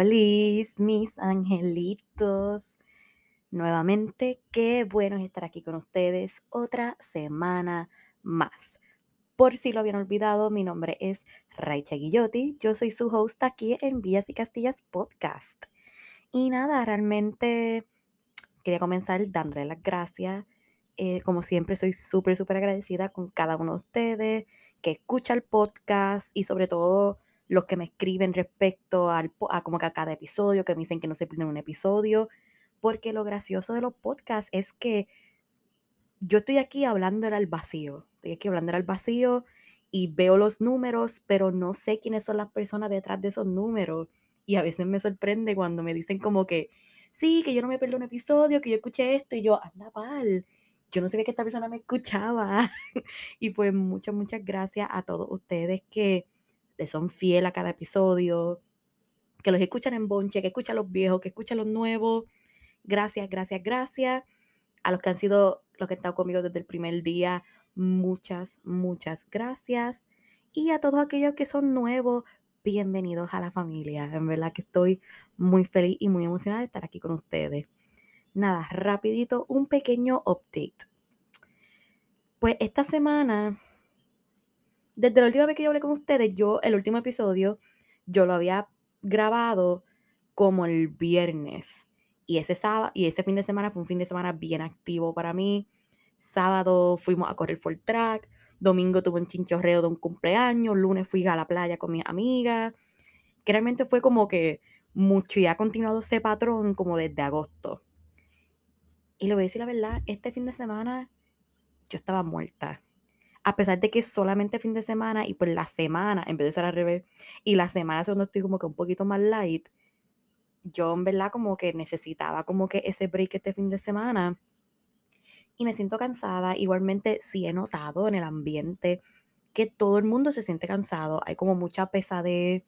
Hola, mis angelitos. Nuevamente, qué bueno estar aquí con ustedes otra semana más. Por si lo habían olvidado, mi nombre es Raicha Guillotti. Yo soy su host aquí en Vías y Castillas Podcast. Y nada, realmente quería comenzar dándole las gracias. Eh, como siempre, soy súper, súper agradecida con cada uno de ustedes que escucha el podcast y sobre todo los que me escriben respecto al, a como que a cada episodio, que me dicen que no se pierden un episodio, porque lo gracioso de los podcasts es que yo estoy aquí hablando al vacío, estoy aquí hablando al vacío y veo los números, pero no sé quiénes son las personas detrás de esos números. Y a veces me sorprende cuando me dicen como que, sí, que yo no me pierdo un episodio, que yo escuché esto y yo, anda pal, yo no sabía que esta persona me escuchaba. y pues muchas, muchas gracias a todos ustedes que le son fiel a cada episodio, que los escuchan en bonche, que escuchan los viejos, que escuchan los nuevos. Gracias, gracias, gracias. A los que han sido, los que han estado conmigo desde el primer día, muchas, muchas gracias. Y a todos aquellos que son nuevos, bienvenidos a la familia. En verdad que estoy muy feliz y muy emocionada de estar aquí con ustedes. Nada, rapidito, un pequeño update. Pues esta semana desde la última vez que yo hablé con ustedes, yo, el último episodio, yo lo había grabado como el viernes. Y ese sábado, y ese fin de semana fue un fin de semana bien activo para mí. Sábado fuimos a correr full track. Domingo tuve un chinchorreo de un cumpleaños. Lunes fui a la playa con mis amigas. Que realmente fue como que mucho y ha continuado ese patrón como desde agosto. Y lo voy a decir la verdad, este fin de semana yo estaba muerta a pesar de que es solamente fin de semana y pues la semana, en vez de ser al revés, y la semana es cuando estoy como que un poquito más light, yo en verdad como que necesitaba como que ese break este fin de semana. Y me siento cansada. Igualmente sí he notado en el ambiente que todo el mundo se siente cansado, hay como mucha pesadez,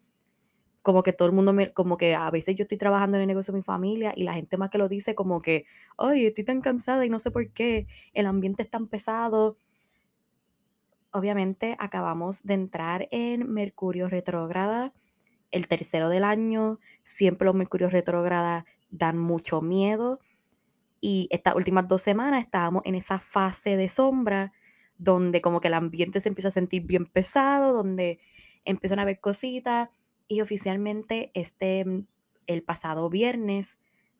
como que todo el mundo, me, como que a veces yo estoy trabajando en el negocio de mi familia y la gente más que lo dice como que, ay, estoy tan cansada y no sé por qué, el ambiente es tan pesado obviamente acabamos de entrar en Mercurio retrógrada, el tercero del año. Siempre los Mercurios retrógrada dan mucho miedo. Y estas últimas dos semanas estábamos en esa fase de sombra donde como que el ambiente se empieza a sentir bien pesado, donde empiezan a haber cositas. Y oficialmente este, mm, el pasado viernes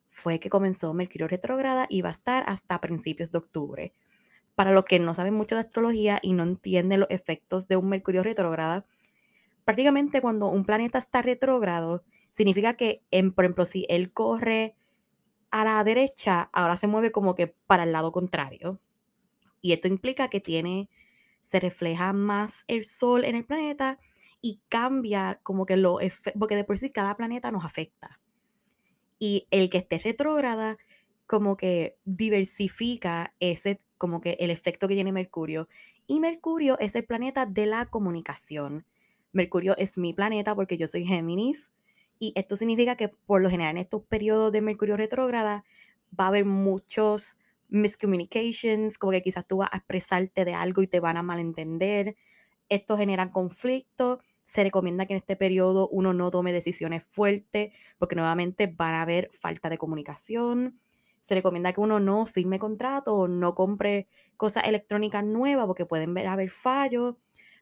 fue que comenzó Mercurio retrógrada y va a estar hasta principios de octubre para los que no saben mucho de astrología y no entienden los efectos de un Mercurio retrógrado, prácticamente cuando un planeta está retrógrado, significa que, en, por ejemplo, si él corre a la derecha, ahora se mueve como que para el lado contrario. Y esto implica que tiene, se refleja más el sol en el planeta y cambia como que lo, porque de por sí cada planeta nos afecta. Y el que esté retrógrada como que diversifica ese como que el efecto que tiene Mercurio. Y Mercurio es el planeta de la comunicación. Mercurio es mi planeta porque yo soy Géminis. Y esto significa que por lo general en estos periodos de Mercurio retrógrada va a haber muchos miscommunications, como que quizás tú vas a expresarte de algo y te van a malentender. Esto genera conflicto. Se recomienda que en este periodo uno no tome decisiones fuertes porque nuevamente van a haber falta de comunicación se recomienda que uno no firme contrato o no compre cosas electrónicas nuevas porque pueden haber fallos.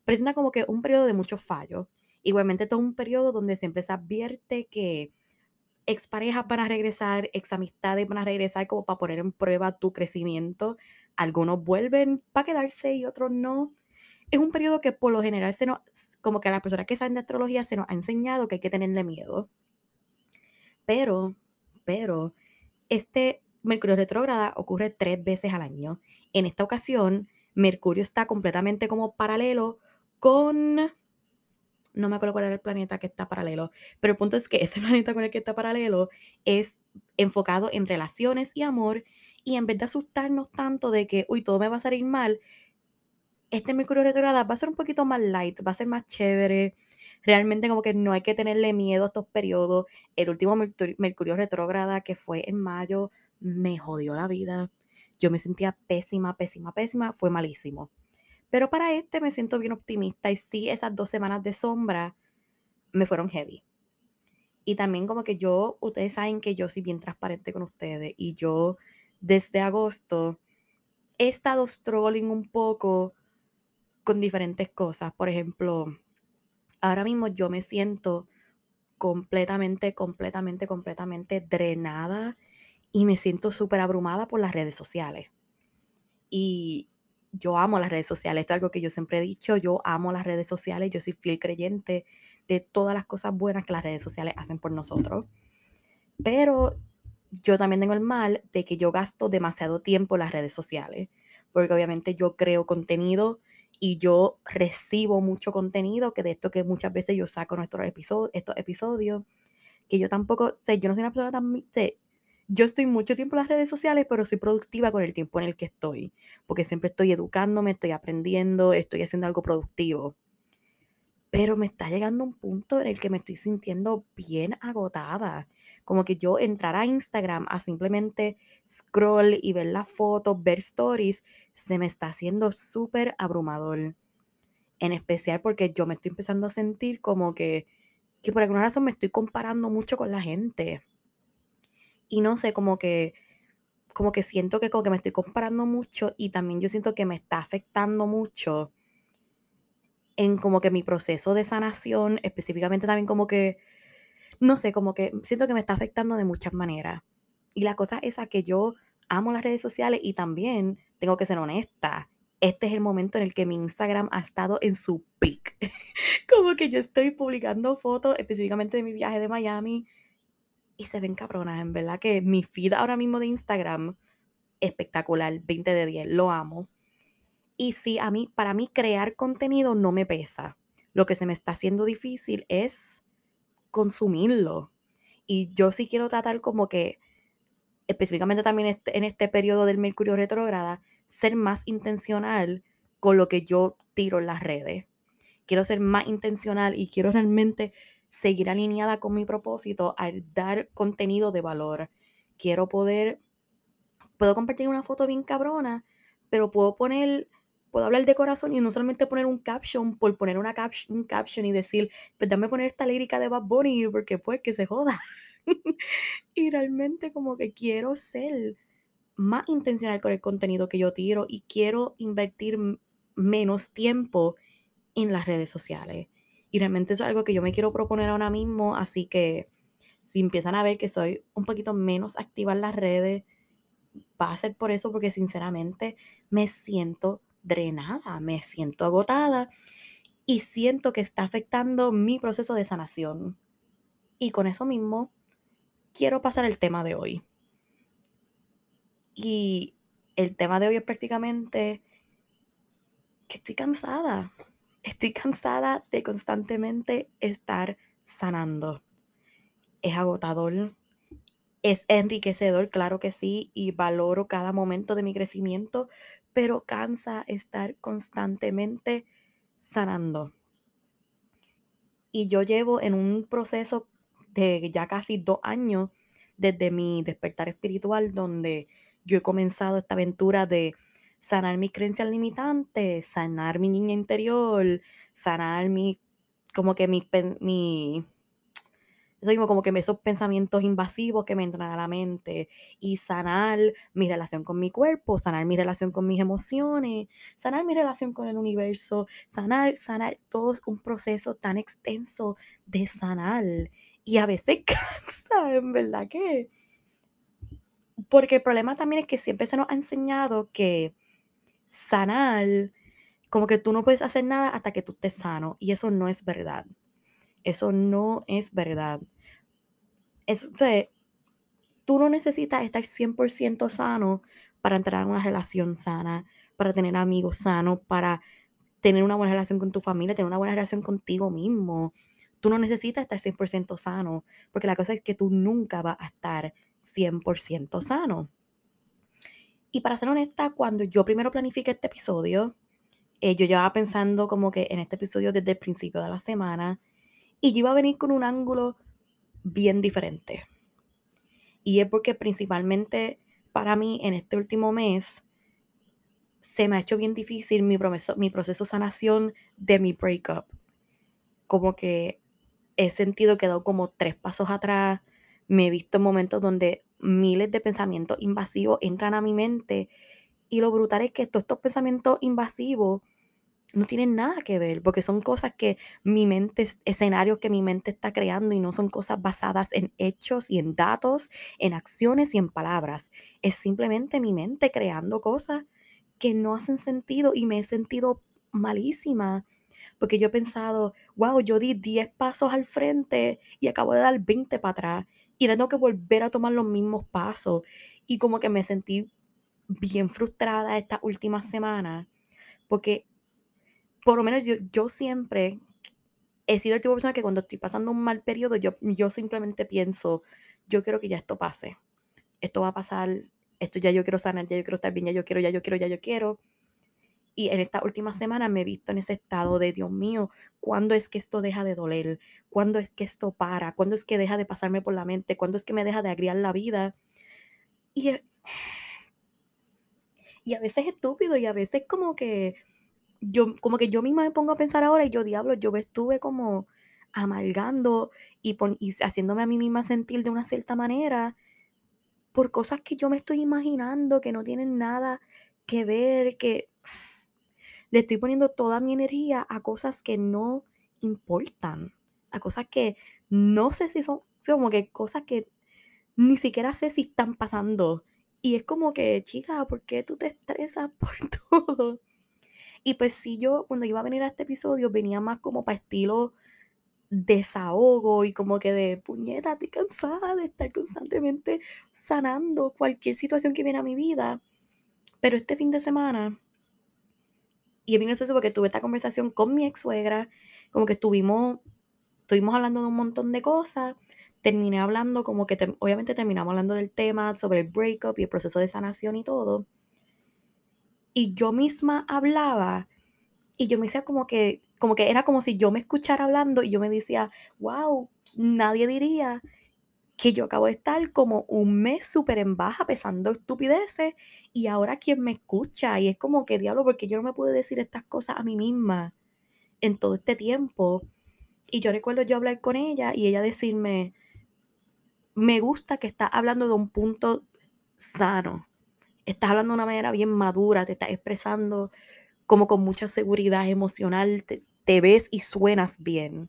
Presenta como que un periodo de muchos fallos. Igualmente todo un periodo donde siempre se advierte que exparejas van a regresar, examistades van a regresar como para poner en prueba tu crecimiento. Algunos vuelven para quedarse y otros no. Es un periodo que por lo general se nos, como que a las personas que saben de astrología se nos ha enseñado que hay que tenerle miedo. Pero, pero, este Mercurio retrógrada ocurre tres veces al año. En esta ocasión, Mercurio está completamente como paralelo con... No me acuerdo cuál era el planeta que está paralelo, pero el punto es que ese planeta con el que está paralelo es enfocado en relaciones y amor y en vez de asustarnos tanto de que, uy, todo me va a salir mal, este Mercurio retrograda va a ser un poquito más light, va a ser más chévere. Realmente como que no hay que tenerle miedo a estos periodos. El último Mercurio retrógrada que fue en mayo me jodió la vida. Yo me sentía pésima, pésima, pésima, fue malísimo. Pero para este me siento bien optimista y sí, esas dos semanas de sombra me fueron heavy. Y también como que yo, ustedes saben que yo soy bien transparente con ustedes y yo desde agosto he estado struggling un poco con diferentes cosas. Por ejemplo, ahora mismo yo me siento completamente, completamente, completamente drenada y me siento súper abrumada por las redes sociales. Y yo amo las redes sociales, esto es algo que yo siempre he dicho, yo amo las redes sociales, yo soy fiel creyente de todas las cosas buenas que las redes sociales hacen por nosotros. Pero yo también tengo el mal de que yo gasto demasiado tiempo en las redes sociales, porque obviamente yo creo contenido y yo recibo mucho contenido, que de esto que muchas veces yo saco nuestros episodios, estos episodios, que yo tampoco, o sea, yo no soy una persona tan, o yo estoy mucho tiempo en las redes sociales, pero soy productiva con el tiempo en el que estoy, porque siempre estoy educándome, estoy aprendiendo, estoy haciendo algo productivo. Pero me está llegando un punto en el que me estoy sintiendo bien agotada. Como que yo entrar a Instagram a simplemente scroll y ver las fotos, ver stories, se me está haciendo súper abrumador. En especial porque yo me estoy empezando a sentir como que, que por alguna razón me estoy comparando mucho con la gente y no sé, como que, como que siento que como que me estoy comparando mucho y también yo siento que me está afectando mucho en como que mi proceso de sanación, específicamente también como que, no sé, como que siento que me está afectando de muchas maneras. Y la cosa es que yo amo las redes sociales y también tengo que ser honesta. Este es el momento en el que mi Instagram ha estado en su peak. como que yo estoy publicando fotos específicamente de mi viaje de Miami, y se ven cabronas, en verdad que mi feed ahora mismo de Instagram, espectacular, 20 de 10, lo amo. Y sí, a mí, para mí crear contenido no me pesa. Lo que se me está haciendo difícil es consumirlo. Y yo sí quiero tratar como que, específicamente también este, en este periodo del Mercurio retrógrada, ser más intencional con lo que yo tiro en las redes. Quiero ser más intencional y quiero realmente seguir alineada con mi propósito al dar contenido de valor. Quiero poder, puedo compartir una foto bien cabrona, pero puedo poner, puedo hablar de corazón y no solamente poner un caption por poner una un caption y decir, pues dame poner esta lírica de Bad Bunny porque pues que se joda. y realmente como que quiero ser más intencional con el contenido que yo tiro y quiero invertir menos tiempo en las redes sociales. Y realmente es algo que yo me quiero proponer ahora mismo, así que si empiezan a ver que soy un poquito menos activa en las redes, va a ser por eso, porque sinceramente me siento drenada, me siento agotada y siento que está afectando mi proceso de sanación. Y con eso mismo, quiero pasar el tema de hoy. Y el tema de hoy es prácticamente que estoy cansada. Estoy cansada de constantemente estar sanando. Es agotador, es enriquecedor, claro que sí, y valoro cada momento de mi crecimiento, pero cansa estar constantemente sanando. Y yo llevo en un proceso de ya casi dos años desde mi despertar espiritual, donde yo he comenzado esta aventura de sanar mis creencias limitantes, sanar mi niña interior, sanar mi, como que mi, mi eso mismo, como que esos pensamientos invasivos que me entran a la mente y sanar mi relación con mi cuerpo, sanar mi relación con mis emociones, sanar mi relación con el universo, sanar, sanar, todo es un proceso tan extenso de sanar y a veces cansa, en verdad que... Porque el problema también es que siempre se nos ha enseñado que sanar, como que tú no puedes hacer nada hasta que tú estés sano. Y eso no es verdad. Eso no es verdad. Es, tú no necesitas estar 100% sano para entrar en una relación sana, para tener amigos sanos, para tener una buena relación con tu familia, tener una buena relación contigo mismo. Tú no necesitas estar 100% sano, porque la cosa es que tú nunca vas a estar 100% sano. Y para ser honesta, cuando yo primero planifiqué este episodio, eh, yo llevaba pensando como que en este episodio desde el principio de la semana y yo iba a venir con un ángulo bien diferente. Y es porque principalmente para mí en este último mes se me ha hecho bien difícil mi, proceso, mi proceso de sanación de mi breakup. Como que he sentido que he dado como tres pasos atrás. Me he visto en momentos donde miles de pensamientos invasivos entran a mi mente. Y lo brutal es que todos estos pensamientos invasivos no tienen nada que ver, porque son cosas que mi mente, escenarios que mi mente está creando y no son cosas basadas en hechos y en datos, en acciones y en palabras. Es simplemente mi mente creando cosas que no hacen sentido y me he sentido malísima. Porque yo he pensado, wow, yo di 10 pasos al frente y acabo de dar 20 para atrás y ahora tengo que volver a tomar los mismos pasos. Y como que me sentí bien frustrada esta última semana porque por lo menos yo, yo siempre he sido el tipo de persona que cuando estoy pasando un mal periodo, yo, yo simplemente pienso, yo quiero que ya esto pase. Esto va a pasar, esto ya yo quiero sanar, ya yo quiero estar bien, ya yo quiero, ya yo quiero, ya yo quiero. Y en esta última semana me he visto en ese estado de, Dios mío, ¿cuándo es que esto deja de doler? ¿Cuándo es que esto para? ¿Cuándo es que deja de pasarme por la mente? ¿Cuándo es que me deja de agriar la vida? Y, y a veces es estúpido y a veces como que yo, como que yo misma me pongo a pensar ahora y yo, diablo, yo estuve como amargando y, y haciéndome a mí misma sentir de una cierta manera por cosas que yo me estoy imaginando, que no tienen nada que ver, que le estoy poniendo toda mi energía a cosas que no importan, a cosas que no sé si son, como que cosas que ni siquiera sé si están pasando. Y es como que, chica, ¿por qué tú te estresas por todo? Y pues sí, yo cuando iba a venir a este episodio venía más como para estilo desahogo y como que de puñeta, estoy cansada de estar constantemente sanando cualquier situación que viene a mi vida. Pero este fin de semana, y es bien gracioso porque tuve esta conversación con mi ex suegra, como que estuvimos, estuvimos hablando de un montón de cosas, terminé hablando como que obviamente terminamos hablando del tema sobre el breakup y el proceso de sanación y todo y yo misma hablaba y yo me decía como que, como que era como si yo me escuchara hablando y yo me decía, wow, nadie diría que yo acabo de estar como un mes súper en baja pesando estupideces y ahora quien me escucha y es como que diablo porque yo no me pude decir estas cosas a mí misma en todo este tiempo y yo recuerdo yo hablar con ella y ella decirme me gusta que está hablando de un punto sano estás hablando de una manera bien madura, te estás expresando como con mucha seguridad emocional, te, ves y suenas bien.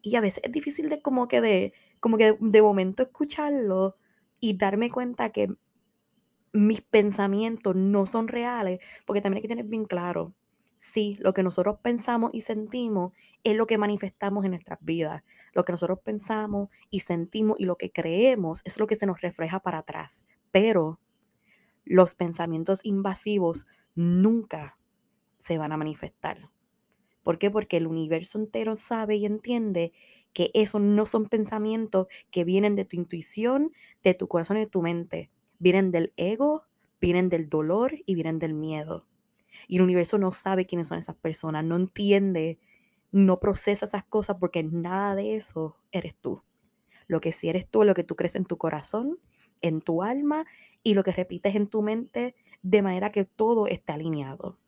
Y a veces es difícil de como que de, como que de momento escucharlo y darme cuenta que mis pensamientos no son reales, porque también hay que tener bien claro, sí, lo que nosotros pensamos y sentimos es lo que manifestamos en nuestras vidas. Lo que nosotros pensamos y sentimos y lo que creemos es lo que se nos refleja para atrás. Pero los pensamientos invasivos nunca se van a manifestar. ¿Por qué? Porque el universo entero sabe y entiende que esos no son pensamientos que vienen de tu intuición, de tu corazón y de tu mente. Vienen del ego, vienen del dolor y vienen del miedo. Y el universo no sabe quiénes son esas personas, no entiende, no procesa esas cosas porque nada de eso eres tú. Lo que sí eres tú es lo que tú crees en tu corazón, en tu alma y lo que repites en tu mente de manera que todo esté alineado.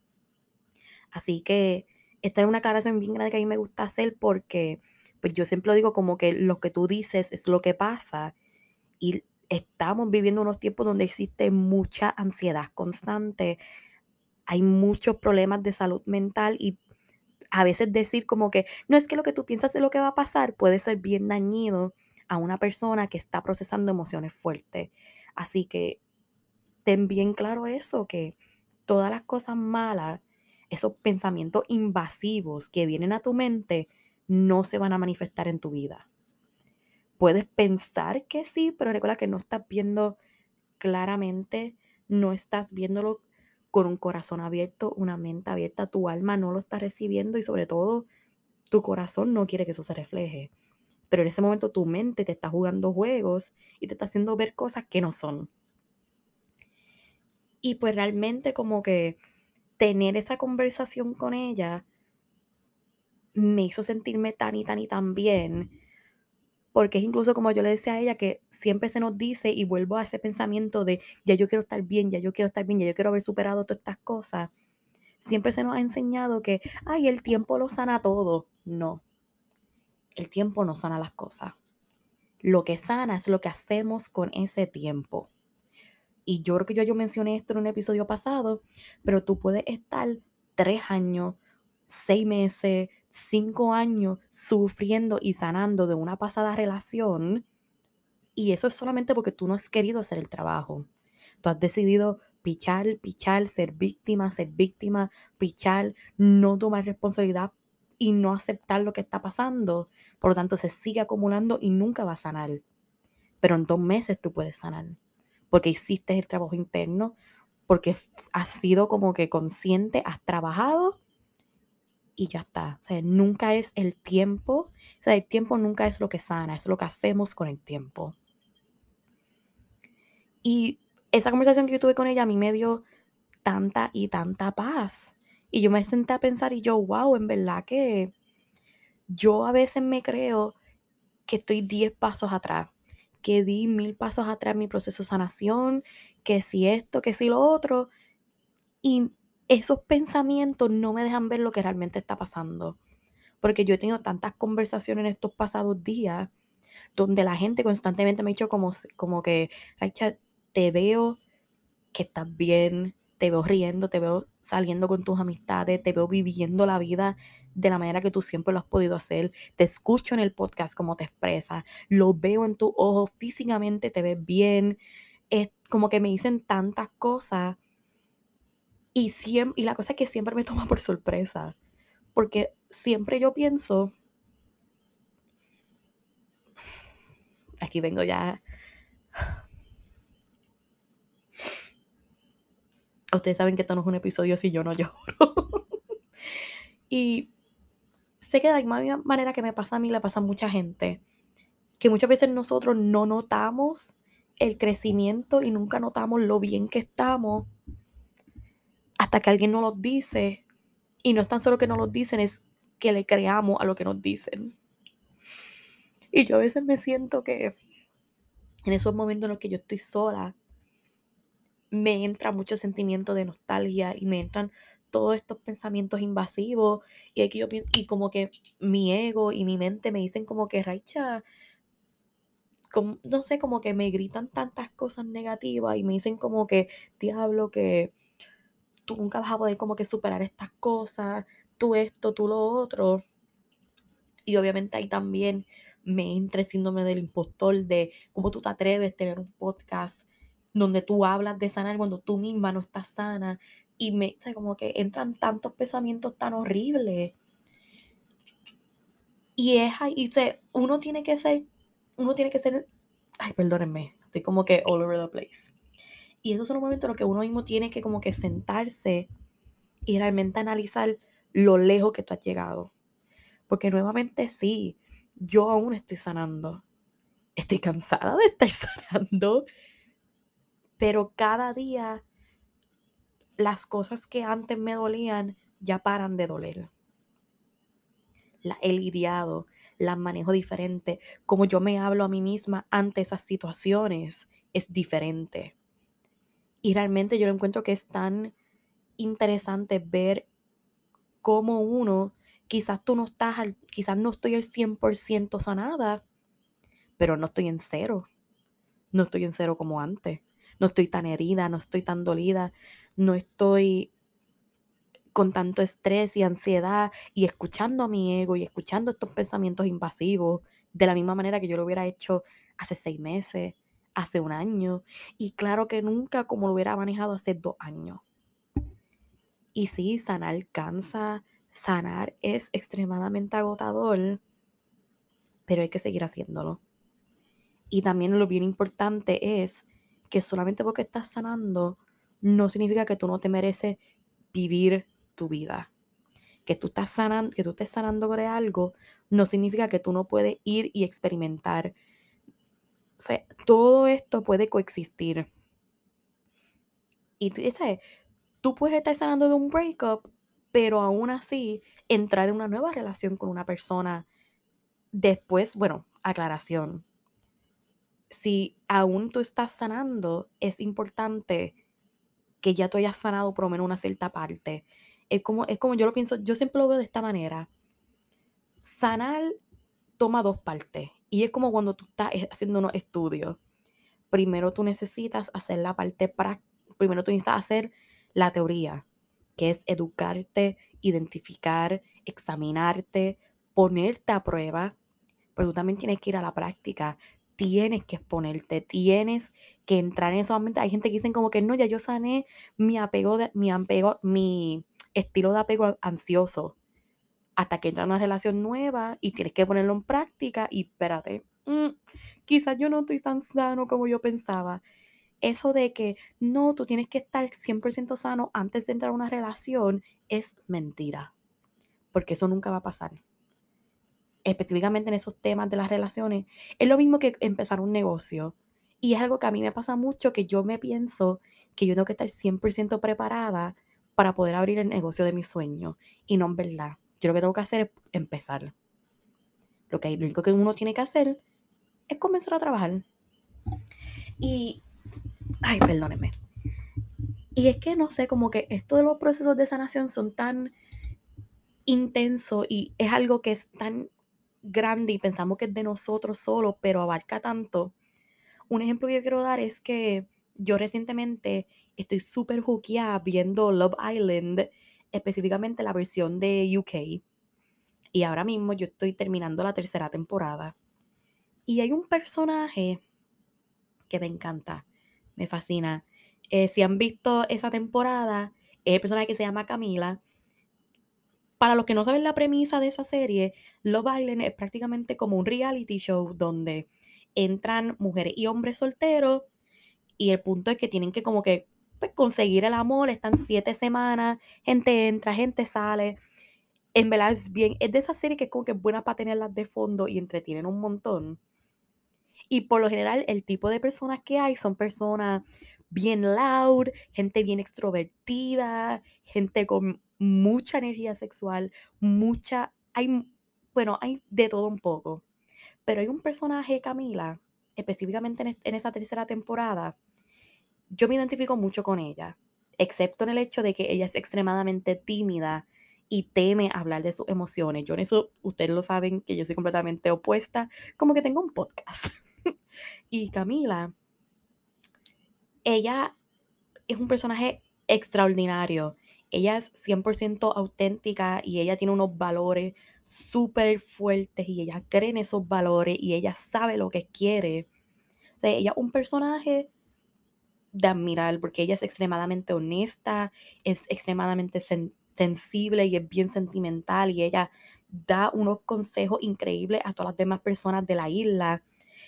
Así que esta es una aclaración bien grande que a mí me gusta hacer porque pues yo siempre digo como que lo que tú dices es lo que pasa y estamos viviendo unos tiempos donde existe mucha ansiedad constante, hay muchos problemas de salud mental y a veces decir como que no es que lo que tú piensas de lo que va a pasar puede ser bien dañino a una persona que está procesando emociones fuertes. Así que ten bien claro eso, que todas las cosas malas, esos pensamientos invasivos que vienen a tu mente, no se van a manifestar en tu vida. Puedes pensar que sí, pero recuerda que no estás viendo claramente no estás viéndolo con un corazón abierto, una mente abierta, tu alma no lo está recibiendo y sobre todo tu corazón no quiere que eso se refleje. Pero en ese momento tu mente te está jugando juegos y te está haciendo ver cosas que no son. Y pues realmente como que tener esa conversación con ella me hizo sentirme tan y tan y tan bien, porque es incluso como yo le decía a ella que siempre se nos dice y vuelvo a ese pensamiento de ya yo quiero estar bien, ya yo quiero estar bien, ya yo quiero haber superado todas estas cosas. Siempre se nos ha enseñado que, ay, el tiempo lo sana todo. No, el tiempo no sana las cosas. Lo que sana es lo que hacemos con ese tiempo. Y yo creo que yo, yo mencioné esto en un episodio pasado, pero tú puedes estar tres años, seis meses, cinco años sufriendo y sanando de una pasada relación. Y eso es solamente porque tú no has querido hacer el trabajo. Tú has decidido pichar, pichar, ser víctima, ser víctima, pichar, no tomar responsabilidad y no aceptar lo que está pasando. Por lo tanto, se sigue acumulando y nunca va a sanar. Pero en dos meses tú puedes sanar. Porque hiciste el trabajo interno, porque has sido como que consciente, has trabajado y ya está. O sea, nunca es el tiempo. O sea, el tiempo nunca es lo que sana, es lo que hacemos con el tiempo. Y esa conversación que yo tuve con ella a mí me dio tanta y tanta paz. Y yo me senté a pensar y yo, wow, en verdad que yo a veces me creo que estoy 10 pasos atrás, que di mil pasos atrás en mi proceso de sanación, que si esto, que si lo otro. Y esos pensamientos no me dejan ver lo que realmente está pasando. Porque yo he tenido tantas conversaciones en estos pasados días donde la gente constantemente me ha dicho como, como que, Raicha, te veo que estás bien, te veo riendo, te veo saliendo con tus amistades, te veo viviendo la vida de la manera que tú siempre lo has podido hacer. Te escucho en el podcast como te expresas, lo veo en tu ojo, físicamente te ves bien. Es como que me dicen tantas cosas y, siempre, y la cosa es que siempre me toma por sorpresa, porque siempre yo pienso, aquí vengo ya Ustedes saben que esto no es un episodio si yo no lloro. y sé que de la misma manera que me pasa a mí, le pasa a mucha gente. Que muchas veces nosotros no notamos el crecimiento y nunca notamos lo bien que estamos hasta que alguien nos lo dice. Y no es tan solo que nos lo dicen, es que le creamos a lo que nos dicen. Y yo a veces me siento que en esos momentos en los que yo estoy sola, me entra mucho sentimiento de nostalgia y me entran todos estos pensamientos invasivos y yo y como que mi ego y mi mente me dicen como que Raicha como, no sé, como que me gritan tantas cosas negativas y me dicen como que diablo que tú nunca vas a poder como que superar estas cosas, tú esto, tú lo otro. Y obviamente ahí también me entra síndrome del impostor de cómo tú te atreves a tener un podcast donde tú hablas de sanar cuando tú misma no estás sana. Y me, o como que entran tantos pensamientos tan horribles. Y es ahí, uno tiene que ser, uno tiene que ser, ay, perdónenme, estoy como que all over the place. Y esos son los momentos en los que uno mismo tiene que como que sentarse y realmente analizar lo lejos que tú has llegado. Porque nuevamente sí, yo aún estoy sanando. Estoy cansada de estar sanando pero cada día las cosas que antes me dolían ya paran de doler. La he lidiado, las manejo diferente. Como yo me hablo a mí misma ante esas situaciones es diferente. Y realmente yo lo encuentro que es tan interesante ver cómo uno, quizás tú no estás, al, quizás no estoy al 100% sanada, pero no estoy en cero. No estoy en cero como antes no estoy tan herida, no estoy tan dolida, no estoy con tanto estrés y ansiedad y escuchando a mi ego y escuchando estos pensamientos invasivos de la misma manera que yo lo hubiera hecho hace seis meses, hace un año y claro que nunca como lo hubiera manejado hace dos años. Y sí, sanar cansa, sanar es extremadamente agotador, pero hay que seguir haciéndolo. Y también lo bien importante es que solamente porque estás sanando no significa que tú no te mereces vivir tu vida. Que tú estás sanando, que tú estés sanando de algo, no significa que tú no puedes ir y experimentar. Todo esto puede coexistir. Y tú, tú puedes estar sanando de un breakup, pero aún así entrar en una nueva relación con una persona después, bueno, aclaración. Si aún tú estás sanando, es importante que ya tú hayas sanado por lo menos una cierta parte. Es como, es como yo lo pienso, yo siempre lo veo de esta manera. Sanar toma dos partes. Y es como cuando tú estás haciendo unos estudios. Primero tú necesitas hacer la parte práctica. Primero tú necesitas hacer la teoría, que es educarte, identificar, examinarte, ponerte a prueba. Pero tú también tienes que ir a la práctica tienes que exponerte, tienes que entrar en eso. Hay gente que dicen como que no, ya yo sané mi apego, de, mi apego, mi estilo de apego ansioso. Hasta que entra una relación nueva y tienes que ponerlo en práctica y espérate, mm, quizás yo no estoy tan sano como yo pensaba. Eso de que no, tú tienes que estar 100% sano antes de entrar a una relación es mentira. Porque eso nunca va a pasar específicamente en esos temas de las relaciones, es lo mismo que empezar un negocio. Y es algo que a mí me pasa mucho, que yo me pienso que yo tengo que estar 100% preparada para poder abrir el negocio de mis sueños. Y no en verdad. Yo lo que tengo que hacer es empezar. Lo, que, lo único que uno tiene que hacer es comenzar a trabajar. Y, ay, perdónenme. Y es que no sé, como que esto de los procesos de sanación son tan intensos y es algo que es tan grande y pensamos que es de nosotros solo, pero abarca tanto. Un ejemplo que yo quiero dar es que yo recientemente estoy súper juqueada viendo Love Island, específicamente la versión de UK. Y ahora mismo yo estoy terminando la tercera temporada. Y hay un personaje que me encanta, me fascina. Eh, si han visto esa temporada, es el personaje que se llama Camila para los que no saben la premisa de esa serie, Love Island es prácticamente como un reality show donde entran mujeres y hombres solteros y el punto es que tienen que como que pues, conseguir el amor, están siete semanas, gente entra, gente sale. En verdad es bien, es de esa serie que es como que es buena para tenerlas de fondo y entretienen un montón. Y por lo general el tipo de personas que hay son personas bien loud, gente bien extrovertida, gente con mucha energía sexual, mucha, hay, bueno, hay de todo un poco. Pero hay un personaje, Camila, específicamente en, en esa tercera temporada, yo me identifico mucho con ella, excepto en el hecho de que ella es extremadamente tímida y teme hablar de sus emociones. Yo en eso, ustedes lo saben, que yo soy completamente opuesta, como que tengo un podcast. y Camila, ella es un personaje extraordinario ella es 100% auténtica y ella tiene unos valores súper fuertes y ella cree en esos valores y ella sabe lo que quiere. O sea, ella es un personaje de admirar porque ella es extremadamente honesta, es extremadamente sensible y es bien sentimental y ella da unos consejos increíbles a todas las demás personas de la isla.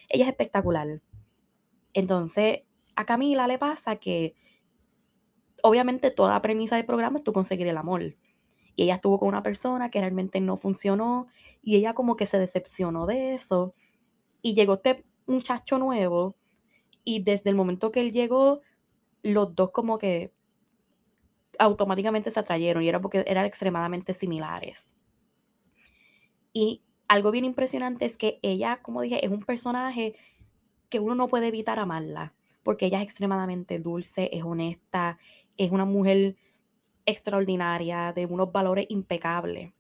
Ella es espectacular. Entonces, a Camila le pasa que obviamente toda la premisa del programa es tú conseguir el amor. Y ella estuvo con una persona que realmente no funcionó y ella como que se decepcionó de eso. Y llegó este muchacho nuevo y desde el momento que él llegó, los dos como que automáticamente se atrayeron y era porque eran extremadamente similares. Y algo bien impresionante es que ella, como dije, es un personaje que uno no puede evitar amarla, porque ella es extremadamente dulce, es honesta, es una mujer extraordinaria, de unos valores impecables.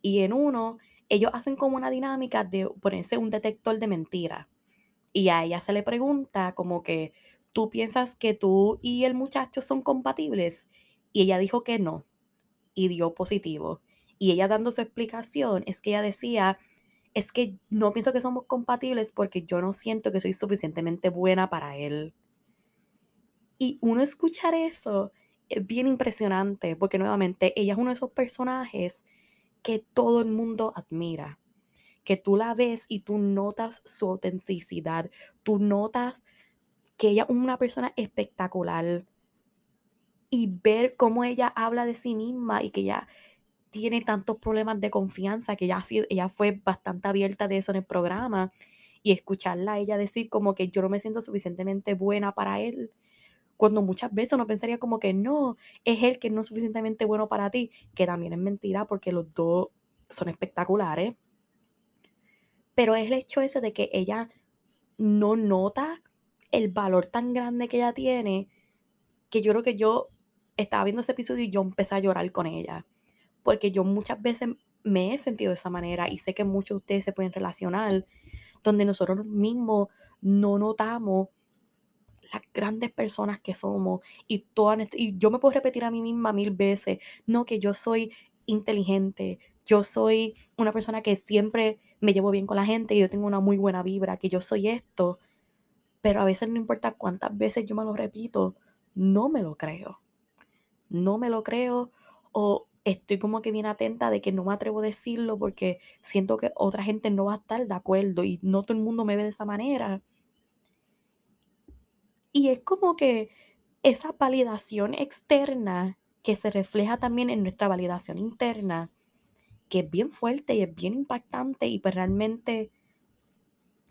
Y en uno, ellos hacen como una dinámica de ponerse un detector de mentiras. Y a ella se le pregunta como que, ¿tú piensas que tú y el muchacho son compatibles? Y ella dijo que no. Y dio positivo. Y ella dando su explicación es que ella decía, es que no pienso que somos compatibles porque yo no siento que soy suficientemente buena para él. Y uno escuchar eso es bien impresionante, porque nuevamente ella es uno de esos personajes que todo el mundo admira, que tú la ves y tú notas su autenticidad, tú notas que ella es una persona espectacular, y ver cómo ella habla de sí misma y que ella tiene tantos problemas de confianza, que ella, ella fue bastante abierta de eso en el programa, y escucharla a ella decir como que yo no me siento suficientemente buena para él, cuando muchas veces uno pensaría como que no, es él que no es suficientemente bueno para ti, que también es mentira porque los dos son espectaculares. Pero es el hecho ese de que ella no nota el valor tan grande que ella tiene, que yo creo que yo estaba viendo ese episodio y yo empecé a llorar con ella. Porque yo muchas veces me he sentido de esa manera y sé que muchos de ustedes se pueden relacionar, donde nosotros mismos no notamos las grandes personas que somos y todas y yo me puedo repetir a mí misma mil veces, no que yo soy inteligente, yo soy una persona que siempre me llevo bien con la gente y yo tengo una muy buena vibra, que yo soy esto, pero a veces no importa cuántas veces yo me lo repito, no me lo creo. No me lo creo o estoy como que bien atenta de que no me atrevo a decirlo porque siento que otra gente no va a estar de acuerdo y no todo el mundo me ve de esa manera. Y es como que esa validación externa que se refleja también en nuestra validación interna, que es bien fuerte y es bien impactante y pues realmente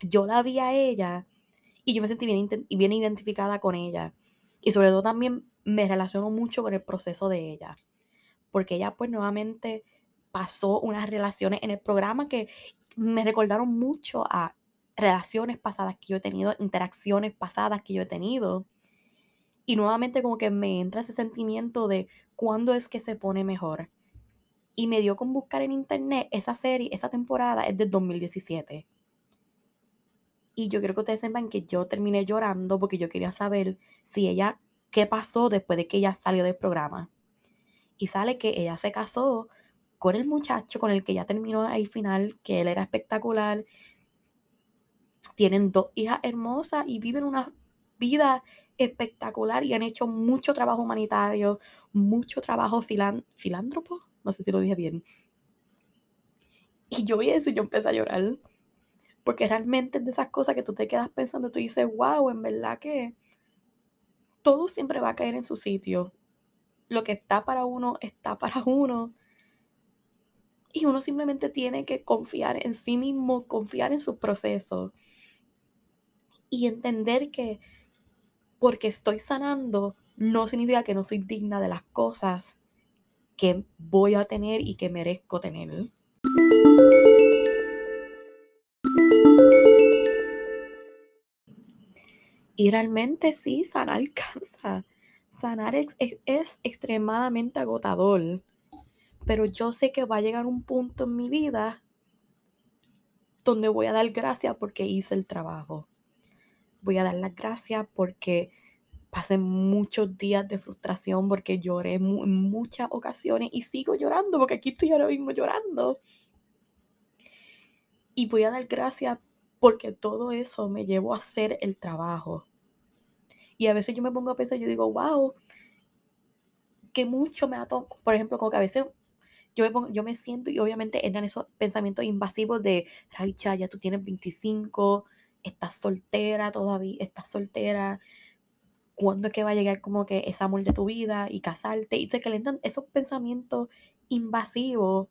yo la vi a ella y yo me sentí bien, bien identificada con ella. Y sobre todo también me relaciono mucho con el proceso de ella, porque ella pues nuevamente pasó unas relaciones en el programa que me recordaron mucho a relaciones pasadas que yo he tenido, interacciones pasadas que yo he tenido. Y nuevamente como que me entra ese sentimiento de cuándo es que se pone mejor. Y me dio con buscar en internet esa serie, esa temporada es del 2017. Y yo quiero que ustedes sepan que yo terminé llorando porque yo quería saber si ella, qué pasó después de que ella salió del programa. Y sale que ella se casó con el muchacho con el que ya terminó ahí final, que él era espectacular, tienen dos hijas hermosas y viven una vida espectacular y han hecho mucho trabajo humanitario, mucho trabajo filántropo, no sé si lo dije bien. Y yo vi eso y yo empecé a llorar, porque realmente es de esas cosas que tú te quedas pensando, tú dices, wow, en verdad que todo siempre va a caer en su sitio. Lo que está para uno, está para uno. Y uno simplemente tiene que confiar en sí mismo, confiar en sus procesos y entender que porque estoy sanando no significa que no soy digna de las cosas que voy a tener y que merezco tener. Y realmente sí, sanar cansa. Sanar es, es, extremadamente agotador. Pero yo sé que va a llegar un punto en mi vida donde voy a dar gracias porque hice el trabajo voy a dar las gracias porque pasé muchos días de frustración porque lloré en muchas ocasiones y sigo llorando porque aquí estoy ahora mismo llorando. Y voy a dar gracias porque todo eso me llevó a hacer el trabajo. Y a veces yo me pongo a pensar, yo digo, wow, que mucho me ha tomado, por ejemplo, como que a veces yo me, yo me siento y obviamente entran esos pensamientos invasivos de, Raicha, ya tú tienes 25, estás soltera todavía, estás soltera, cuándo es que va a llegar como que ese amor de tu vida y casarte, y sé que le entran esos pensamientos invasivos.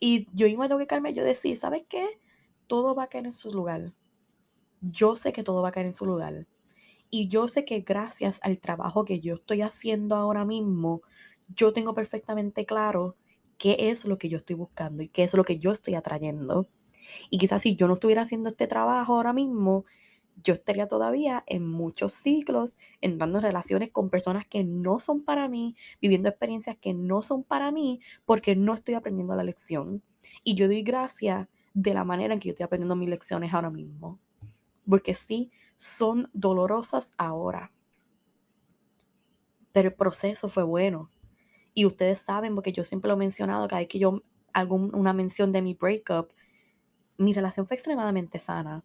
Y yo iba a tengo que calme, yo decía, ¿sabes qué? Todo va a caer en su lugar. Yo sé que todo va a caer en su lugar. Y yo sé que gracias al trabajo que yo estoy haciendo ahora mismo, yo tengo perfectamente claro qué es lo que yo estoy buscando y qué es lo que yo estoy atrayendo. Y quizás si yo no estuviera haciendo este trabajo ahora mismo, yo estaría todavía en muchos ciclos, entrando en relaciones con personas que no son para mí, viviendo experiencias que no son para mí, porque no estoy aprendiendo la lección. Y yo doy gracias de la manera en que yo estoy aprendiendo mis lecciones ahora mismo. Porque sí, son dolorosas ahora. Pero el proceso fue bueno. Y ustedes saben, porque yo siempre lo he mencionado, cada vez que yo hago una mención de mi breakup, mi relación fue extremadamente sana,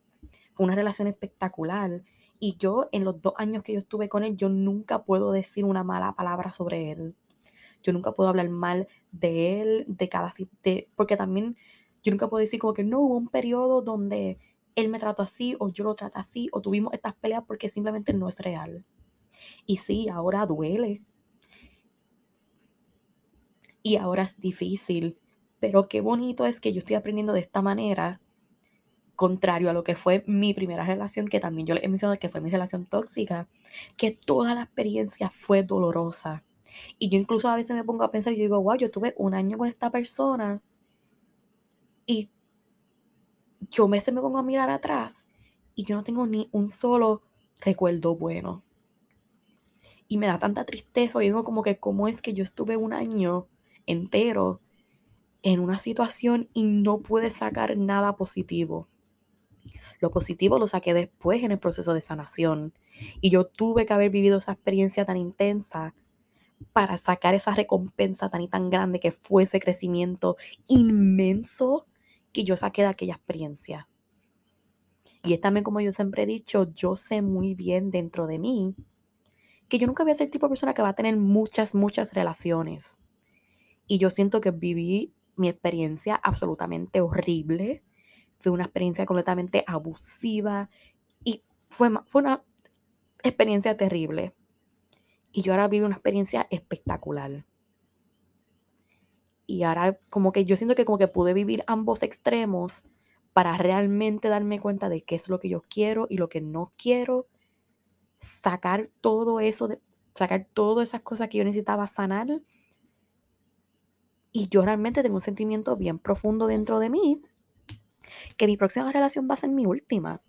fue una relación espectacular. Y yo, en los dos años que yo estuve con él, yo nunca puedo decir una mala palabra sobre él. Yo nunca puedo hablar mal de él, de cada... De, porque también yo nunca puedo decir como que no hubo un periodo donde él me trató así o yo lo trato así o tuvimos estas peleas porque simplemente no es real. Y sí, ahora duele. Y ahora es difícil. Pero qué bonito es que yo estoy aprendiendo de esta manera, contrario a lo que fue mi primera relación, que también yo le he mencionado que fue mi relación tóxica, que toda la experiencia fue dolorosa. Y yo incluso a veces me pongo a pensar y yo digo, wow, yo tuve un año con esta persona y yo a veces me pongo a mirar atrás y yo no tengo ni un solo recuerdo bueno. Y me da tanta tristeza, digo como que cómo es que yo estuve un año entero en una situación y no pude sacar nada positivo. Lo positivo lo saqué después en el proceso de sanación. Y yo tuve que haber vivido esa experiencia tan intensa para sacar esa recompensa tan y tan grande que fue ese crecimiento inmenso que yo saqué de aquella experiencia. Y es también como yo siempre he dicho, yo sé muy bien dentro de mí que yo nunca voy a ser el tipo de persona que va a tener muchas, muchas relaciones. Y yo siento que viví mi experiencia absolutamente horrible. Fue una experiencia completamente abusiva y fue, fue una experiencia terrible. Y yo ahora vivo una experiencia espectacular. Y ahora como que yo siento que como que pude vivir ambos extremos para realmente darme cuenta de qué es lo que yo quiero y lo que no quiero. Sacar todo eso, de, sacar todas esas cosas que yo necesitaba sanar. Y yo realmente tengo un sentimiento bien profundo dentro de mí que mi próxima relación va a ser mi última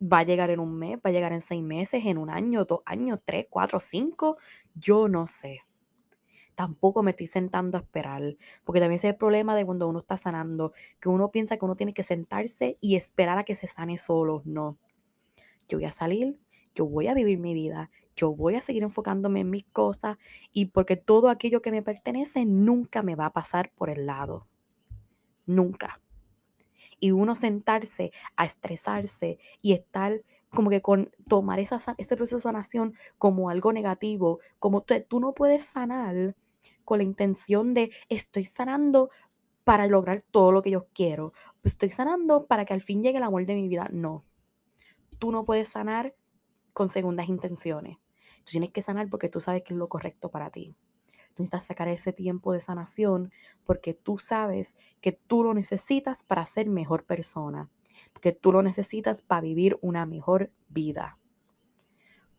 va a llegar en un mes, va a llegar en seis meses, en un año, dos años, tres, cuatro, cinco, yo no sé. Tampoco me estoy sentando a esperar, porque también ese es el problema de cuando uno está sanando, que uno piensa que uno tiene que sentarse y esperar a que se sane solo. No, yo voy a salir, yo voy a vivir mi vida, yo voy a seguir enfocándome en mis cosas y porque todo aquello que me pertenece nunca me va a pasar por el lado. Nunca y uno sentarse a estresarse y estar como que con tomar esa, ese proceso de sanación como algo negativo, como tú no puedes sanar con la intención de estoy sanando para lograr todo lo que yo quiero, estoy sanando para que al fin llegue el amor de mi vida. No, tú no puedes sanar con segundas intenciones. Tú tienes que sanar porque tú sabes que es lo correcto para ti. Tú necesitas sacar ese tiempo de sanación porque tú sabes que tú lo necesitas para ser mejor persona, porque tú lo necesitas para vivir una mejor vida.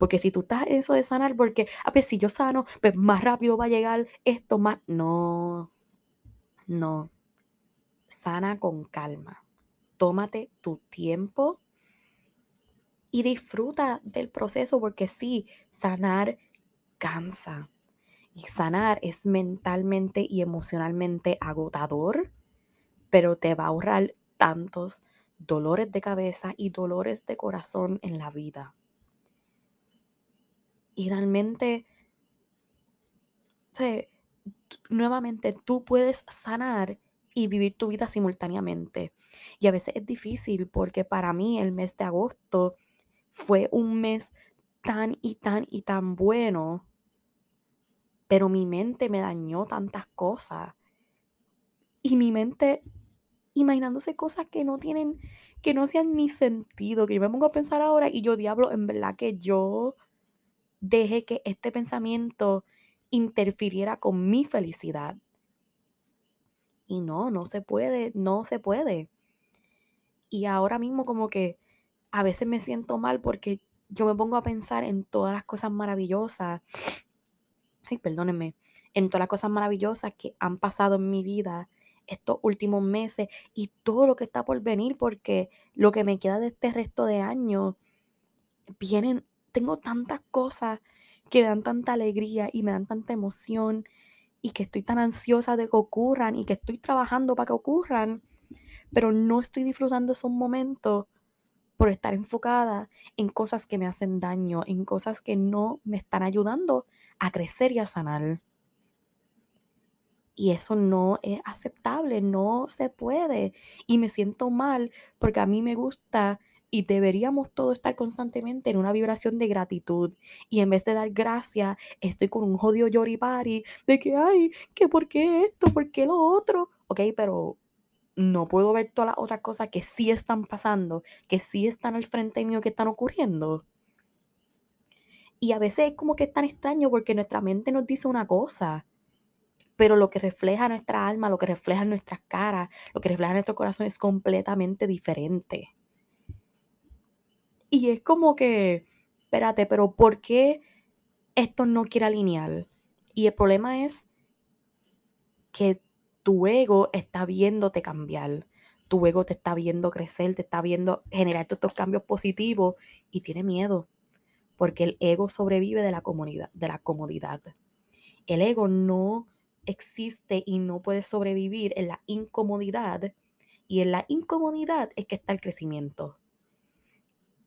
Porque si tú estás en eso de sanar, porque, a ah, ver, pues si yo sano, pues más rápido va a llegar esto, más. No, no. Sana con calma. Tómate tu tiempo y disfruta del proceso, porque sí, sanar cansa. Y sanar es mentalmente y emocionalmente agotador, pero te va a ahorrar tantos dolores de cabeza y dolores de corazón en la vida. Y realmente, nuevamente, tú puedes sanar y vivir tu vida simultáneamente. Y a veces es difícil porque para mí el mes de agosto fue un mes tan y tan y tan bueno pero mi mente me dañó tantas cosas. Y mi mente imaginándose cosas que no tienen, que no sean ni sentido, que yo me pongo a pensar ahora y yo, diablo, en verdad que yo dejé que este pensamiento interfiriera con mi felicidad. Y no, no se puede, no se puede. Y ahora mismo como que a veces me siento mal porque yo me pongo a pensar en todas las cosas maravillosas ay, perdónenme, en todas las cosas maravillosas que han pasado en mi vida estos últimos meses y todo lo que está por venir, porque lo que me queda de este resto de año, vienen, tengo tantas cosas que me dan tanta alegría y me dan tanta emoción y que estoy tan ansiosa de que ocurran y que estoy trabajando para que ocurran, pero no estoy disfrutando esos momentos por estar enfocada en cosas que me hacen daño, en cosas que no me están ayudando a crecer y a sanar. Y eso no es aceptable, no se puede. Y me siento mal porque a mí me gusta y deberíamos todos estar constantemente en una vibración de gratitud. Y en vez de dar gracias, estoy con un jodido yoripari de que, ay, que por qué esto, por qué lo otro. Ok, pero no puedo ver todas las otras cosas que sí están pasando, que sí están al frente mío, que están ocurriendo. Y a veces es como que es tan extraño porque nuestra mente nos dice una cosa, pero lo que refleja nuestra alma, lo que refleja nuestras caras, lo que refleja nuestro corazón es completamente diferente. Y es como que, espérate, pero ¿por qué esto no quiere alinear? Y el problema es que tu ego está viéndote cambiar. Tu ego te está viendo crecer, te está viendo generar estos cambios positivos y tiene miedo. Porque el ego sobrevive de la comunidad, de la comodidad. El ego no existe y no puede sobrevivir en la incomodidad. Y en la incomodidad es que está el crecimiento.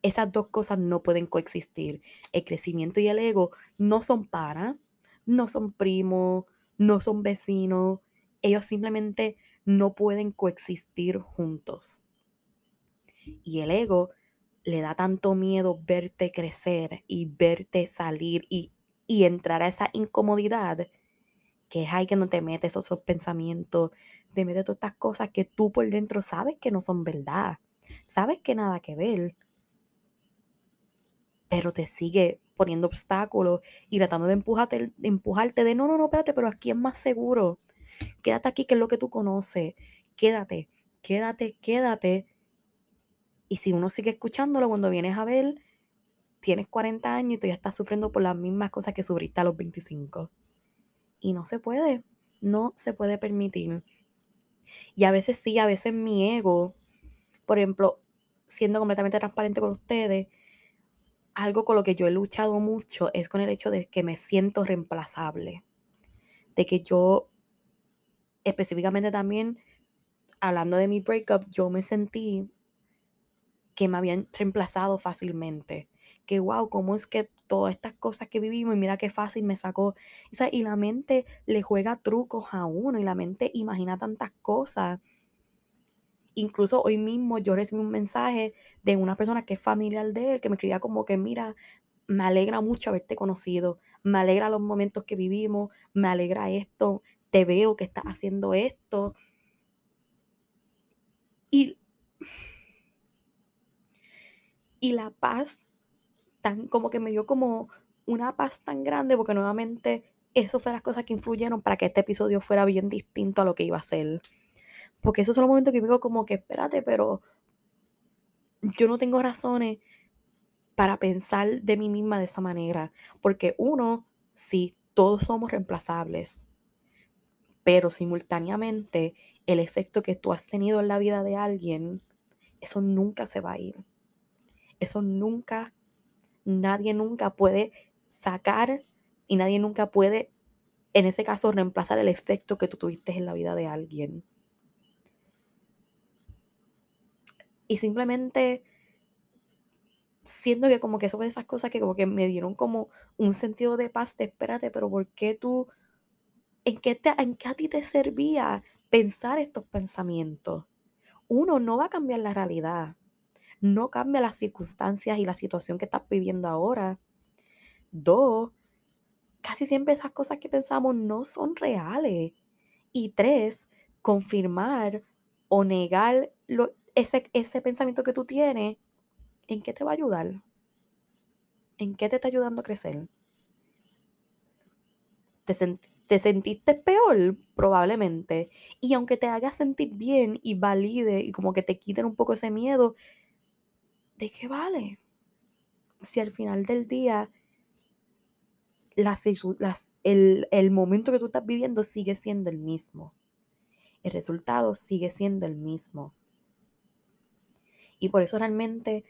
Esas dos cosas no pueden coexistir. El crecimiento y el ego no son para, no son primos, no son vecinos. Ellos simplemente no pueden coexistir juntos. Y el ego le da tanto miedo verte crecer y verte salir y, entrar a esa incomodidad que es ahí que no te metes esos, esos pensamientos, te metes todas estas cosas que tú por dentro sabes que no son verdad, sabes que nada que ver, pero te sigue poniendo obstáculos y tratando de empujarte, de empujarte de no, no, no, espérate, pero aquí es más seguro. Quédate aquí, que es lo que tú conoces. Quédate, quédate, quédate. Y si uno sigue escuchándolo, cuando vienes a ver, tienes 40 años y tú ya estás sufriendo por las mismas cosas que sufriste a los 25. Y no se puede, no se puede permitir. Y a veces sí, a veces mi ego, por ejemplo, siendo completamente transparente con ustedes, algo con lo que yo he luchado mucho es con el hecho de que me siento reemplazable. De que yo, específicamente también, hablando de mi breakup, yo me sentí que me habían reemplazado fácilmente. Que wow, cómo es que todas estas cosas que vivimos y mira qué fácil me sacó. y la mente le juega trucos a uno y la mente imagina tantas cosas incluso hoy mismo yo recibí un mensaje de una persona que es familiar de él, que me escribía como que, mira, me alegra mucho haberte conocido, me alegra los momentos que vivimos, me alegra esto, te veo que estás haciendo esto. Y, y la paz, tan como que me dio como una paz tan grande, porque nuevamente eso fue las cosas que influyeron para que este episodio fuera bien distinto a lo que iba a ser. Porque esos son los momentos que digo como que, espérate, pero yo no tengo razones para pensar de mí misma de esa manera. Porque uno, sí, todos somos reemplazables. Pero simultáneamente, el efecto que tú has tenido en la vida de alguien, eso nunca se va a ir. Eso nunca, nadie nunca puede sacar y nadie nunca puede, en ese caso, reemplazar el efecto que tú tuviste en la vida de alguien. Y simplemente siento que como que eso esas cosas que como que me dieron como un sentido de paz, de espérate, pero ¿por qué tú, en qué, te, en qué a ti te servía pensar estos pensamientos? Uno, no va a cambiar la realidad, no cambia las circunstancias y la situación que estás viviendo ahora. Dos, casi siempre esas cosas que pensamos no son reales. Y tres, confirmar o negar lo, ese, ese pensamiento que tú tienes, ¿en qué te va a ayudar? ¿En qué te está ayudando a crecer? ¿Te, te sentiste peor? Probablemente. Y aunque te haga sentir bien y valide y como que te quiten un poco ese miedo, ¿de qué vale? Si al final del día las, las, el, el momento que tú estás viviendo sigue siendo el mismo. El resultado sigue siendo el mismo. Y por eso realmente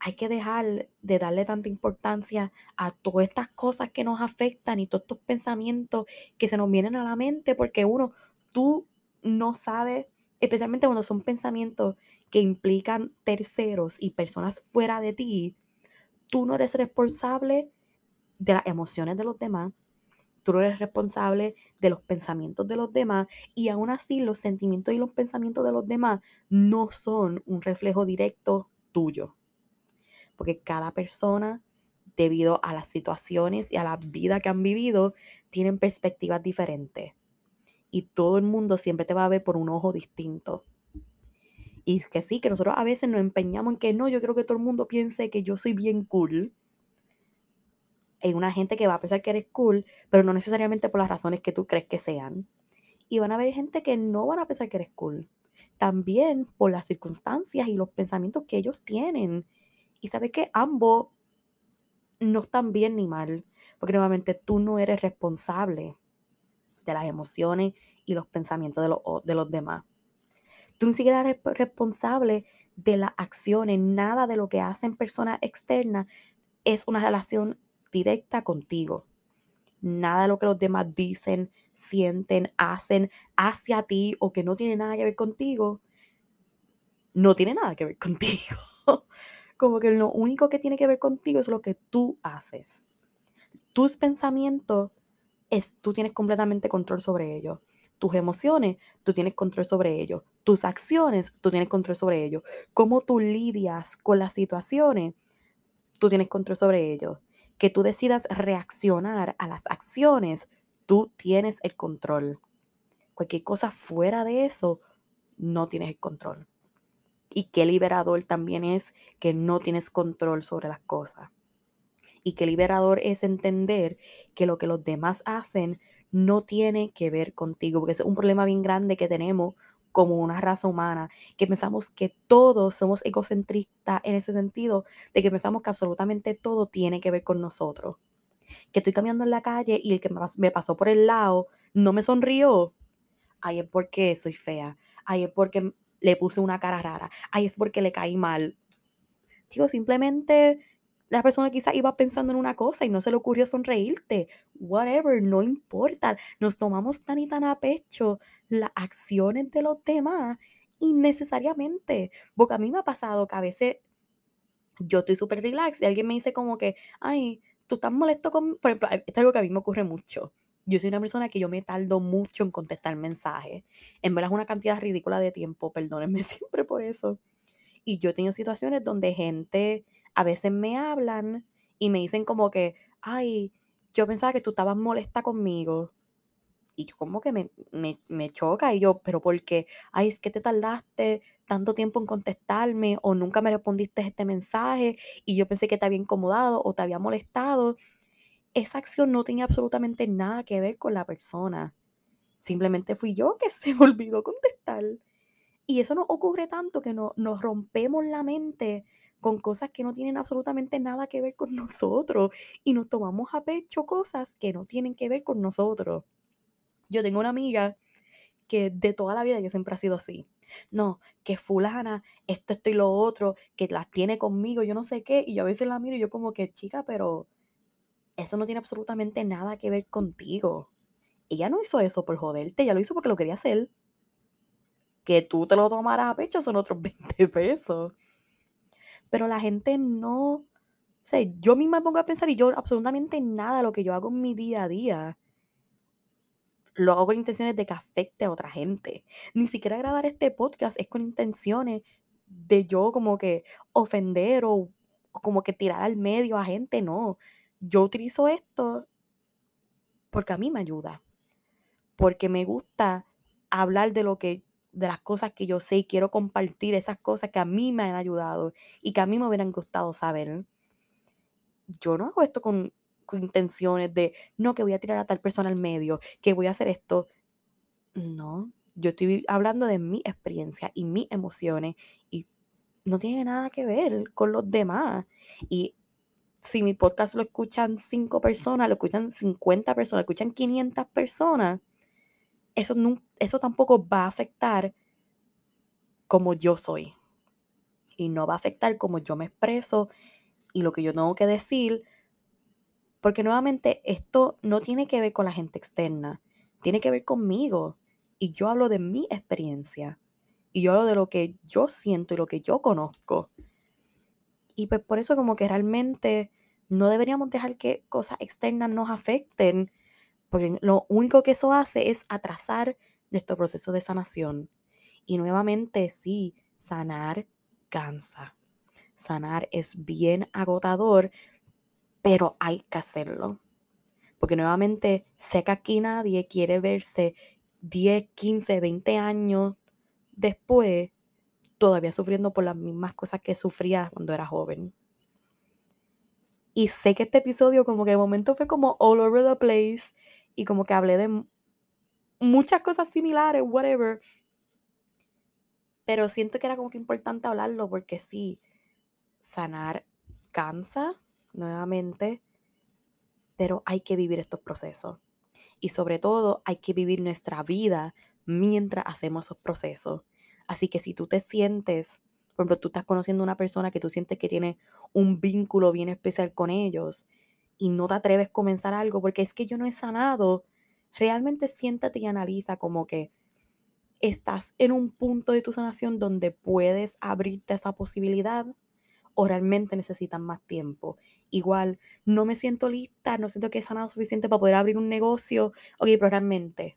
hay que dejar de darle tanta importancia a todas estas cosas que nos afectan y todos estos pensamientos que se nos vienen a la mente, porque uno, tú no sabes, especialmente cuando son pensamientos que implican terceros y personas fuera de ti, tú no eres responsable de las emociones de los demás, tú eres responsable de los pensamientos de los demás y aún así los sentimientos y los pensamientos de los demás no son un reflejo directo tuyo. Porque cada persona, debido a las situaciones y a la vida que han vivido, tienen perspectivas diferentes. Y todo el mundo siempre te va a ver por un ojo distinto. Y que sí, que nosotros a veces nos empeñamos en que no, yo creo que todo el mundo piense que yo soy bien cool hay una gente que va a pensar que eres cool, pero no necesariamente por las razones que tú crees que sean. Y van a haber gente que no van a pensar que eres cool. También por las circunstancias y los pensamientos que ellos tienen. Y sabes que ambos no están bien ni mal, porque nuevamente tú no eres responsable de las emociones y los pensamientos de los, de los demás. Tú ni siquiera eres responsable de las acciones, nada de lo que hacen personas externas es una relación directa contigo. Nada de lo que los demás dicen, sienten, hacen hacia ti o que no tiene nada que ver contigo, no tiene nada que ver contigo. Como que lo único que tiene que ver contigo es lo que tú haces. Tus pensamientos, es, tú tienes completamente control sobre ellos. Tus emociones, tú tienes control sobre ellos. Tus acciones, tú tienes control sobre ellos. Cómo tú lidias con las situaciones, tú tienes control sobre ellos que tú decidas reaccionar a las acciones, tú tienes el control. Cualquier cosa fuera de eso, no tienes el control. Y qué liberador también es que no tienes control sobre las cosas. Y qué liberador es entender que lo que los demás hacen no tiene que ver contigo, porque es un problema bien grande que tenemos como una raza humana, que pensamos que todos somos egocentristas en ese sentido, de que pensamos que absolutamente todo tiene que ver con nosotros. Que estoy caminando en la calle y el que me pasó por el lado no me sonrió. Ay, es porque soy fea. Ay, es porque le puse una cara rara. Ay, es porque le caí mal. Chicos, simplemente la persona quizá iba pensando en una cosa y no se le ocurrió sonreírte. Whatever, no importa. Nos tomamos tan y tan a pecho las acciones de los demás innecesariamente. Porque a mí me ha pasado que a veces yo estoy súper relax y alguien me dice como que, ay, tú estás molesto con... Por ejemplo, esto es algo que a mí me ocurre mucho. Yo soy una persona que yo me tardo mucho en contestar mensajes. En verdad es una cantidad ridícula de tiempo, perdónenme siempre por eso. Y yo he tenido situaciones donde gente a veces me hablan y me dicen como que, ay, yo pensaba que tú estabas molesta conmigo. Y yo como que me, me, choca y yo, pero ¿por qué? Ay, es que te tardaste tanto tiempo en contestarme o nunca me respondiste este mensaje y yo pensé que te había incomodado o te había molestado. Esa acción no tenía absolutamente nada que ver con la persona. Simplemente fui yo que se me olvidó contestar. Y eso nos ocurre tanto que no, nos rompemos la mente con cosas que no tienen absolutamente nada que ver con nosotros y nos tomamos a pecho cosas que no tienen que ver con nosotros. Yo tengo una amiga que de toda la vida que siempre ha sido así. No, que fulana, esto, esto y lo otro, que las tiene conmigo, yo no sé qué, y yo a veces la miro y yo como que, chica, pero eso no tiene absolutamente nada que ver contigo. Ella no hizo eso por joderte, ella lo hizo porque lo quería hacer. Que tú te lo tomaras a pecho son otros 20 pesos pero la gente no, o sea, yo misma me pongo a pensar y yo absolutamente nada de lo que yo hago en mi día a día lo hago con intenciones de que afecte a otra gente. Ni siquiera grabar este podcast es con intenciones de yo como que ofender o, o como que tirar al medio a gente, no. Yo utilizo esto porque a mí me ayuda, porque me gusta hablar de lo que de las cosas que yo sé y quiero compartir esas cosas que a mí me han ayudado y que a mí me hubieran gustado saber. Yo no hago esto con, intenciones de, no, que voy a tirar a tal persona al medio, que voy a hacer esto. No, yo estoy hablando de mi experiencia y mis emociones y no tiene nada que ver con los demás. Y si mi podcast lo escuchan cinco personas, lo escuchan 50 personas, lo escuchan 500 personas, eso, eso tampoco va a afectar como yo soy. Y no va a afectar como yo me expreso y lo que yo tengo que decir. Porque nuevamente esto no tiene que ver con la gente externa, tiene que ver conmigo. Y yo hablo de mi experiencia. Y yo hablo de lo que yo siento y lo que yo conozco. Y pues por eso como que realmente no deberíamos dejar que cosas externas nos afecten porque lo único que eso hace es atrasar nuestro proceso de sanación. Y nuevamente, sí, sanar cansa. Sanar es bien agotador, pero hay que hacerlo. Porque nuevamente, sé que aquí nadie quiere verse 10, 15, 20 años después todavía sufriendo por las mismas cosas que sufría cuando era joven. Y sé que este episodio como que de momento fue como all over the place y como que hablé de muchas cosas similares, whatever. Pero siento que era como que importante hablarlo porque sí, sanar cansa nuevamente, pero hay que vivir estos procesos. Y sobre todo hay que vivir nuestra vida mientras hacemos esos procesos. Así que si tú te sientes, por ejemplo, tú estás conociendo a una persona que tú sientes que tiene un vínculo bien especial con ellos y no te atreves a comenzar algo porque es que yo no he sanado, realmente siéntate y analiza como que estás en un punto de tu sanación donde puedes abrirte esa posibilidad o realmente necesitan más tiempo. Igual, no me siento lista, no siento que he sanado suficiente para poder abrir un negocio. Ok, pero realmente,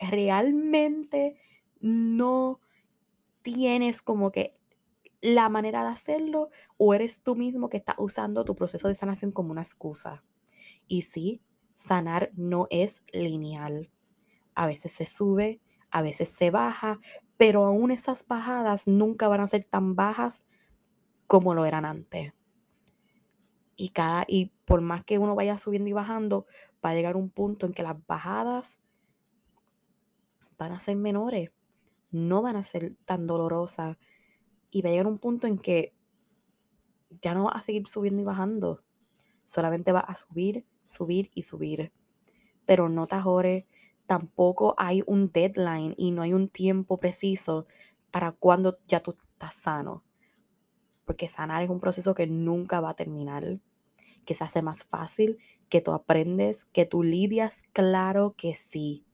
realmente no tienes como que la manera de hacerlo o eres tú mismo que estás usando tu proceso de sanación como una excusa. Y sí, sanar no es lineal. A veces se sube, a veces se baja, pero aún esas bajadas nunca van a ser tan bajas como lo eran antes. Y, cada, y por más que uno vaya subiendo y bajando, va a llegar un punto en que las bajadas van a ser menores, no van a ser tan dolorosas. Y va a llegar un punto en que ya no va a seguir subiendo y bajando. Solamente va a subir, subir y subir. Pero no te ajores, tampoco hay un deadline y no hay un tiempo preciso para cuando ya tú estás sano porque sanar es un proceso que nunca va a terminar, que se hace más fácil, que tú aprendes, que tú lidias, claro que sí.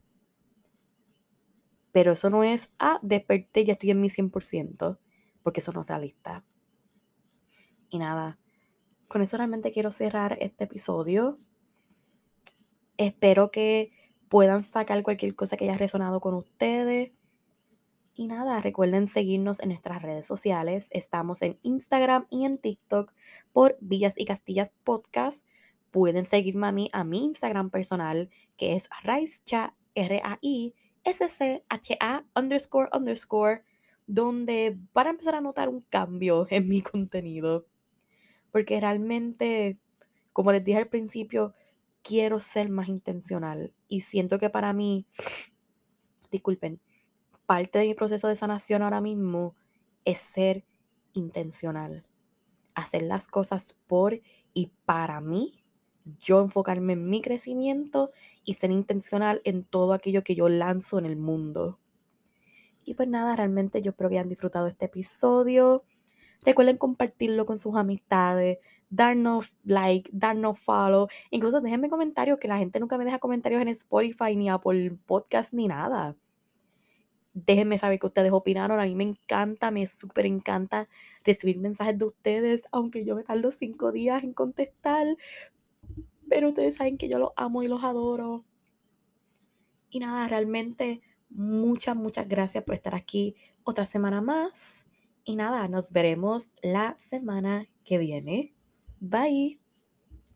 Pero eso no es, ah, desperté, ya estoy en mi 100%, porque eso no es realista. Y nada, con eso realmente quiero cerrar este episodio. Espero que puedan sacar cualquier cosa que haya resonado con ustedes y nada, recuerden seguirnos en nuestras redes sociales. Estamos en Instagram y en TikTok por Villas y Castillas Podcast. Pueden seguirme a mí a mi Instagram personal, que es Raischa, R-A-I-S-C-H-A underscore underscore, donde van a empezar a notar un cambio en mi contenido. Porque realmente, como les dije al principio, quiero ser más intencional. Y siento que para mí, disculpen, parte de mi proceso de sanación ahora mismo es ser intencional. Hacer las cosas por y para mí, yo enfocarme en mi crecimiento y ser intencional en todo aquello que yo lanzo en el mundo. Y pues nada, realmente yo espero que hayan disfrutado este episodio. Recuerden compartirlo con sus amistades, darnos like, darnos follow. Incluso déjenme comentarios, que la gente nunca me deja comentarios en Spotify, ni Apple Podcast, ni nada. Déjenme saber qué ustedes opinaron. A mí me encanta, me súper encanta recibir mensajes de ustedes, aunque yo me tardo cinco días en contestar. Pero ustedes saben que yo los amo y los adoro. Y nada, realmente muchas, muchas gracias por estar aquí otra semana más. Y nada, nos veremos la semana que viene. Bye.